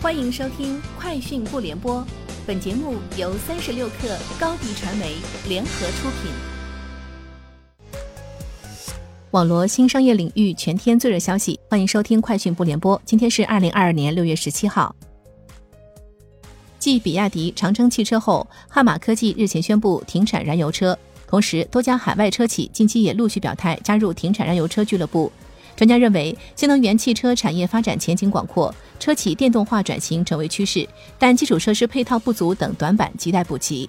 欢迎收听《快讯不联播》，本节目由三十六克高低传媒联合出品。网罗新商业领域全天最热消息，欢迎收听《快讯不联播》。今天是二零二二年六月十七号。继比亚迪、长城汽车后，汉马科技日前宣布停产燃油车，同时多家海外车企近期也陆续表态加入停产燃油车俱乐部。专家认为，新能源汽车产业发展前景广阔，车企电动化转型成为趋势，但基础设施配套不足等短板亟待补齐。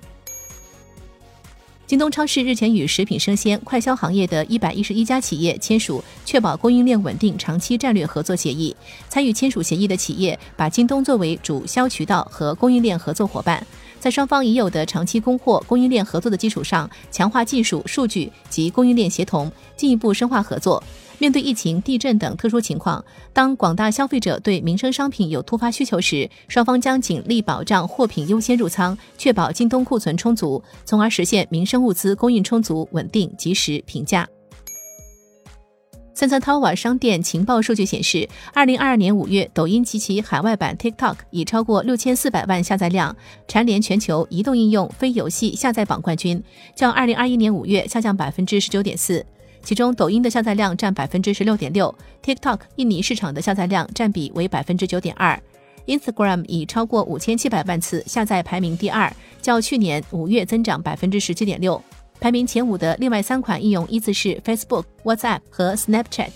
京东超市日前与食品生鲜快消行业的一百一十一家企业签署确保供应链稳定长期战略合作协议。参与签署协议的企业把京东作为主销渠道和供应链合作伙伴，在双方已有的长期供货供应链合作的基础上，强化技术、数据及供应链协同，进一步深化合作。面对疫情、地震等特殊情况，当广大消费者对民生商品有突发需求时，双方将尽力保障货品优先入仓，确保京东库存充足，从而实现民生物资供应充足、稳定、及时、平价。三三淘宝商店情报数据显示，二零二二年五月，抖音及其海外版 TikTok 已超过六千四百万下载量，蝉联全球移动应用非游戏下载榜冠军，较二零二一年五月下降百分之十九点四。其中，抖音的下载量占百分之十六点六，TikTok 印尼市场的下载量占比为百分之九点二，Instagram 以超过五千七百万次下载排名第二，较去年五月增长百分之十七点六。排名前五的另外三款应用依次是 Facebook、WhatsApp 和 Snapchat。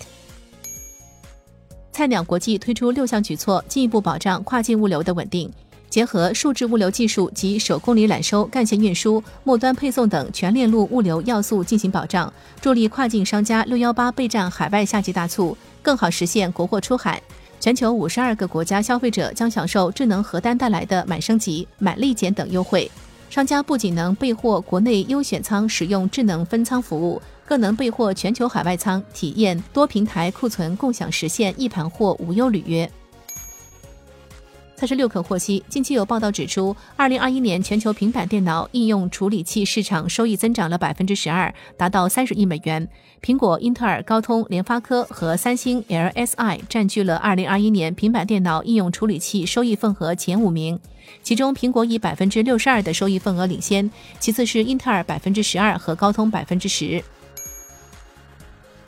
菜鸟国际推出六项举措，进一步保障跨境物流的稳定。结合数字物流技术及手公里揽收、干线运输、末端配送等全链路物流要素进行保障，助力跨境商家六幺八备战海外夏季大促，更好实现国货出海。全球五十二个国家消费者将享受智能核单带来的满升级、满立减等优惠。商家不仅能备货国内优选仓，使用智能分仓服务，更能备货全球海外仓，体验多平台库存共享，实现一盘货无忧履约。三十六氪获悉，近期有报道指出，二零二一年全球平板电脑应用处理器市场收益增长了百分之十二，达到三十亿美元。苹果、英特尔、高通、联发科和三星 LSI 占据了二零二一年平板电脑应用处理器收益份额前五名，其中苹果以百分之六十二的收益份额领先，其次是英特尔百分之十二和高通百分之十。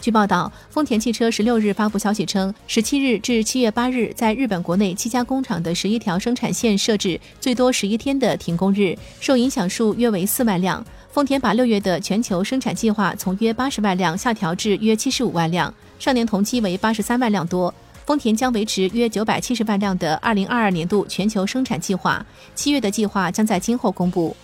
据报道，丰田汽车十六日发布消息称，十七日至七月八日，在日本国内七家工厂的十一条生产线设置最多十一天的停工日，受影响数约为四万辆。丰田把六月的全球生产计划从约八十万辆下调至约七十五万辆，上年同期为八十三万辆多。丰田将维持约九百七十万辆的二零二二年度全球生产计划，七月的计划将在今后公布。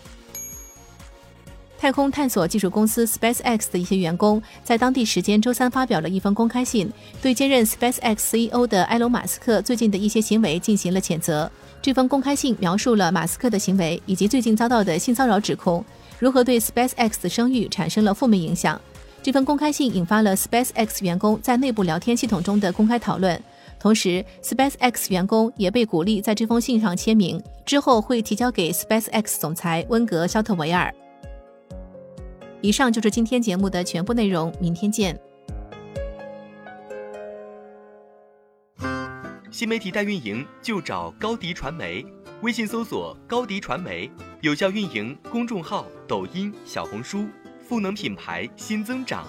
太空探索技术公司 SpaceX 的一些员工在当地时间周三发表了一封公开信，对兼任 SpaceX CEO 的埃隆·马斯克最近的一些行为进行了谴责。这封公开信描述了马斯克的行为以及最近遭到的性骚扰指控，如何对 SpaceX 的声誉产生了负面影响。这份公开信引发了 SpaceX 员工在内部聊天系统中的公开讨论，同时 SpaceX 员工也被鼓励在这封信上签名，之后会提交给 SpaceX 总裁温格·肖特维尔。以上就是今天节目的全部内容，明天见。新媒体代运营就找高迪传媒，微信搜索高迪传媒，有效运营公众号、抖音、小红书，赋能品牌新增长。